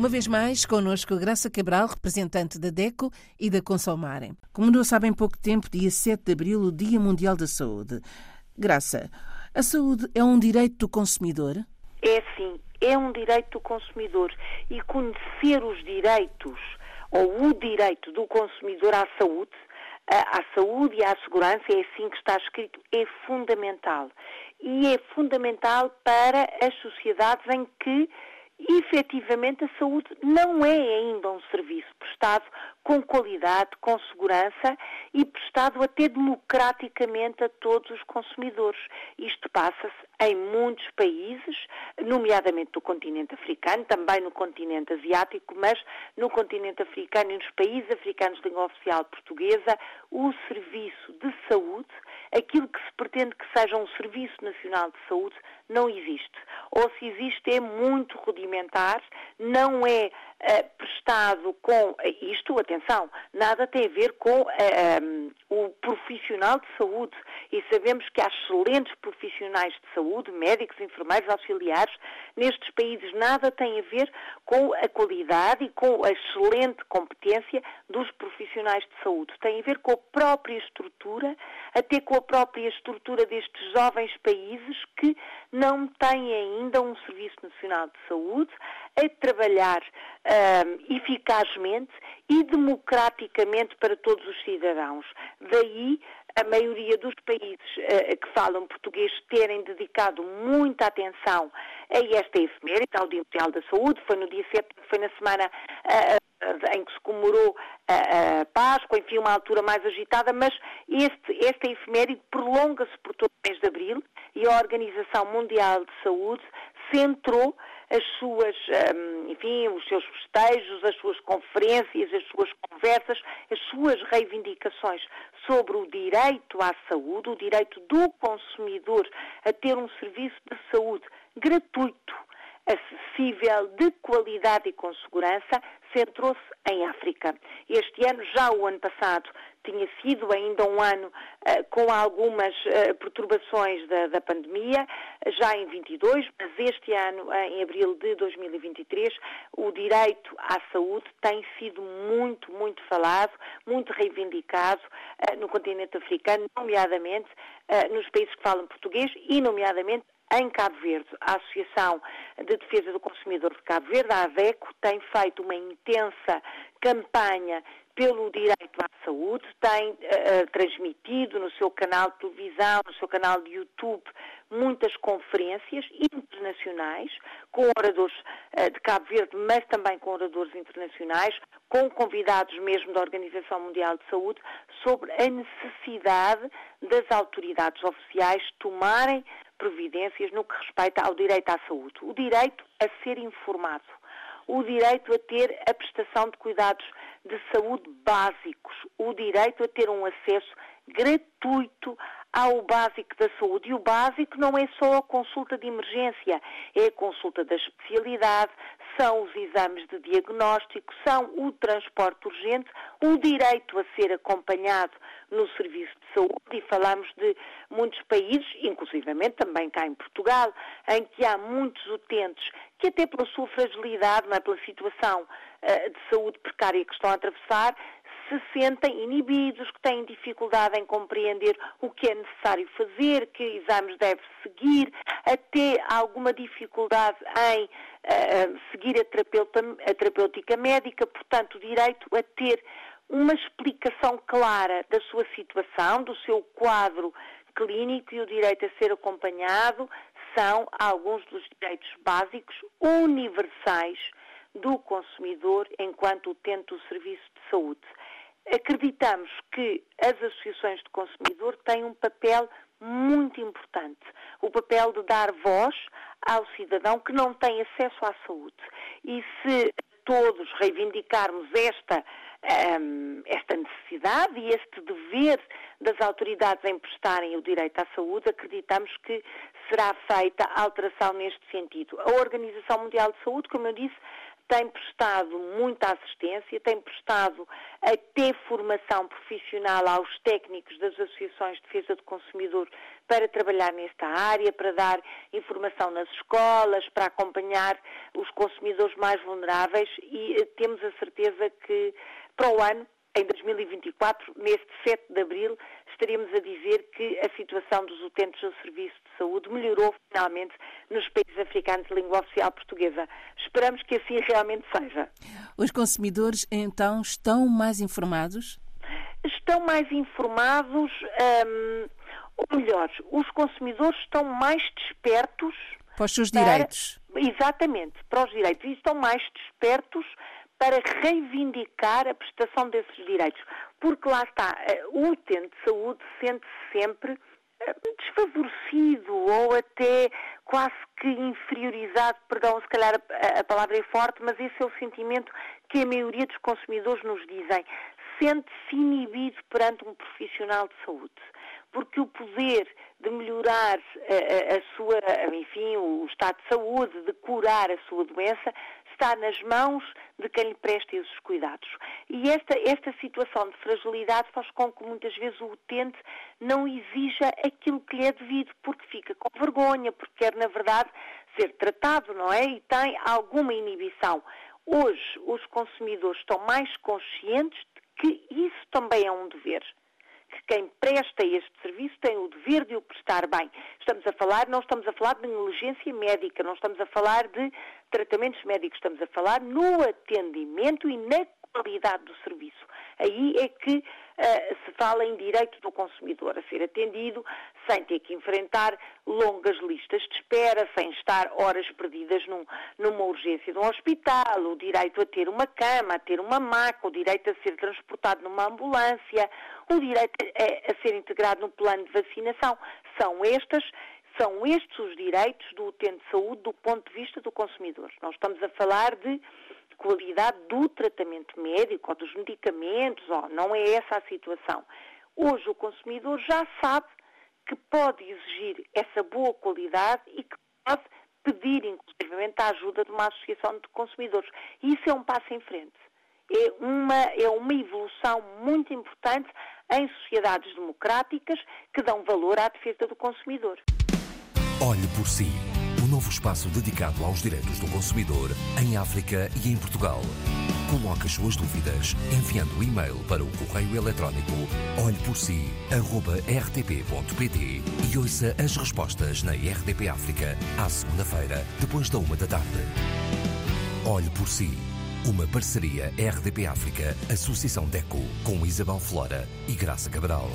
Uma vez mais, connosco Graça Cabral, representante da DECO e da Consomarem. Comemorou sabe em pouco tempo, dia 7 de abril, o Dia Mundial da Saúde. Graça, a saúde é um direito do consumidor? É sim, é um direito do consumidor. E conhecer os direitos, ou o direito do consumidor à saúde, à saúde e à segurança, é assim que está escrito, é fundamental. E é fundamental para as sociedades em que efetivamente a saúde não é ainda um serviço prestado com qualidade, com segurança e prestado até democraticamente a todos os consumidores. Isto passa-se em muitos países, nomeadamente do continente africano, também no continente asiático, mas no continente africano e nos países africanos de língua oficial portuguesa, o serviço de saúde, aquilo que se pretende que seja um serviço nacional de saúde, não existe. Ou se existe é muito rudimentar, não é uh, prestado com isto, atenção, nada tem a ver com uh, eh, um, profissional de saúde. E sabemos que há excelentes profissionais de saúde, médicos, enfermeiros, auxiliares. Nestes países nada tem a ver com a qualidade e com a excelente competência dos profissionais de saúde. Tem a ver com a própria estrutura, até com a própria estrutura destes jovens países que não têm ainda um Serviço Nacional de Saúde a trabalhar um, eficazmente e democraticamente para todos os cidadãos. Daí a maioria dos países uh, que falam português terem dedicado muita atenção a esta efeméride, ao Dia Mundial da Saúde, foi no dia 7, foi na semana uh, em que se comemorou a, a Páscoa, enfim, uma altura mais agitada, mas este, esta efeméride prolonga-se por todo o mês de Abril e a Organização Mundial de Saúde centrou as suas, hum, enfim, os seus festejos, as suas conferências, as suas conversas, as suas reivindicações sobre o direito à saúde, o direito do consumidor a ter um serviço de saúde gratuito, acessível, de qualidade e com segurança, centrou-se em África. Este ano, já o ano passado, tinha sido ainda um ano uh, com algumas uh, perturbações da, da, pandemia, já em 22, mas este ano, em abril de 2023, o direito à saúde tem sido muito, muito falado, muito reivindicado no continente africano, nomeadamente nos países que falam português e, nomeadamente, em Cabo Verde, a Associação de Defesa do Consumidor de Cabo Verde, a AVECO, tem feito uma intensa campanha pelo direito à saúde, tem uh, transmitido no seu canal de televisão, no seu canal de YouTube, muitas conferências internacionais com oradores uh, de Cabo Verde, mas também com oradores internacionais, com convidados mesmo da Organização Mundial de Saúde, sobre a necessidade das autoridades oficiais tomarem providências no que respeita ao direito à saúde. O direito a ser informado, o direito a ter a prestação de cuidados de saúde básicos, o direito a ter um acesso gratuito ao básico da saúde. E o básico não é só a consulta de emergência, é a consulta da especialidade, são os exames de diagnóstico, são o transporte urgente, o direito a ser acompanhado no serviço de saúde e falamos de muitos países, inclusivamente também cá em Portugal, em que há muitos utentes que até pela sua fragilidade, não é, pela situação uh, de saúde precária que estão a atravessar, se sentem inibidos, que têm dificuldade em compreender o que é necessário fazer, que exames deve seguir, até alguma dificuldade em uh, seguir a, terapeuta, a terapêutica médica, portanto, o direito a ter uma explicação clara da sua situação, do seu quadro clínico e o direito a ser acompanhado são alguns dos direitos básicos universais do consumidor enquanto utente do serviço de saúde. Acreditamos que as associações de consumidor têm um papel muito importante, o papel de dar voz ao cidadão que não tem acesso à saúde. E se todos reivindicarmos esta, um, esta necessidade e este dever das autoridades em prestarem o direito à saúde, acreditamos que será feita alteração neste sentido. A Organização Mundial de Saúde, como eu disse, tem prestado muita assistência, tem prestado até formação profissional aos técnicos das associações de defesa do consumidor para trabalhar nesta área, para dar informação nas escolas, para acompanhar os consumidores mais vulneráveis e eh, temos a certeza que para o ano em 2024, neste 7 de abril, estaríamos a dizer que a situação dos utentes do serviço de saúde melhorou finalmente nos países africanos de língua oficial portuguesa. Esperamos que assim realmente seja. Os consumidores, então, estão mais informados? Estão mais informados, hum, ou melhor, os consumidores estão mais despertos. Para os seus para, direitos. Exatamente, para os direitos. E estão mais despertos para reivindicar a prestação desses direitos. Porque lá está, eh, o utente de saúde sente-se sempre eh, desfavorecido ou até quase que inferiorizado, perdão, se calhar a, palavra é forte, mas esse é o sentimento que a maioria dos consumidores nos dizem. Sente-se inibido perante um profissional de saúde porque o poder de melhorar a, a, a, sua, enfim, o estado de saúde, de curar a sua doença, está nas mãos de quem lhe presta esses cuidados. E esta, esta situação de fragilidade faz com que muitas vezes o utente não exija aquilo que lhe é devido, porque fica com vergonha, porque quer, na verdade, ser tratado, não é? E tem alguma inibição. Hoje, os consumidores estão mais conscientes de que isso também é um dever que quem presta este serviço tem o dever de o prestar bem. Estamos a falar, não estamos a falar de negligência médica, não estamos a falar de tratamentos médicos, estamos a falar no atendimento e na qualidade do serviço. Aí é que uh, se fala em direito do consumidor a ser atendido sem ter que enfrentar longas listas de espera, sem estar horas perdidas num, numa urgência de um hospital, o direito a ter uma cama, a ter uma maca, o direito a ser transportado numa ambulância, o direito a, a ser integrado no plano de vacinação. São estas são estes os direitos do utente de saúde do ponto de vista do consumidor. Nós estamos a falar de qualidade do tratamento médico ou dos medicamentos, ou não é essa a situação. Hoje o consumidor já sabe que pode exigir essa boa qualidade e que pode pedir, inclusive, a ajuda de uma associação de consumidores. E isso é um passo em frente. É uma, é uma evolução muito importante em sociedades democráticas que dão valor à defesa do consumidor. Olhe por si novo espaço dedicado aos direitos do consumidor em África e em Portugal. Coloque as suas dúvidas enviando o e-mail para o correio eletrónico olheporsi.rtp.pt e ouça as respostas na RDP África à segunda-feira, depois da uma da tarde. Olhe por si. Uma parceria RDP África, Associação DECO, com Isabel Flora e Graça Cabral.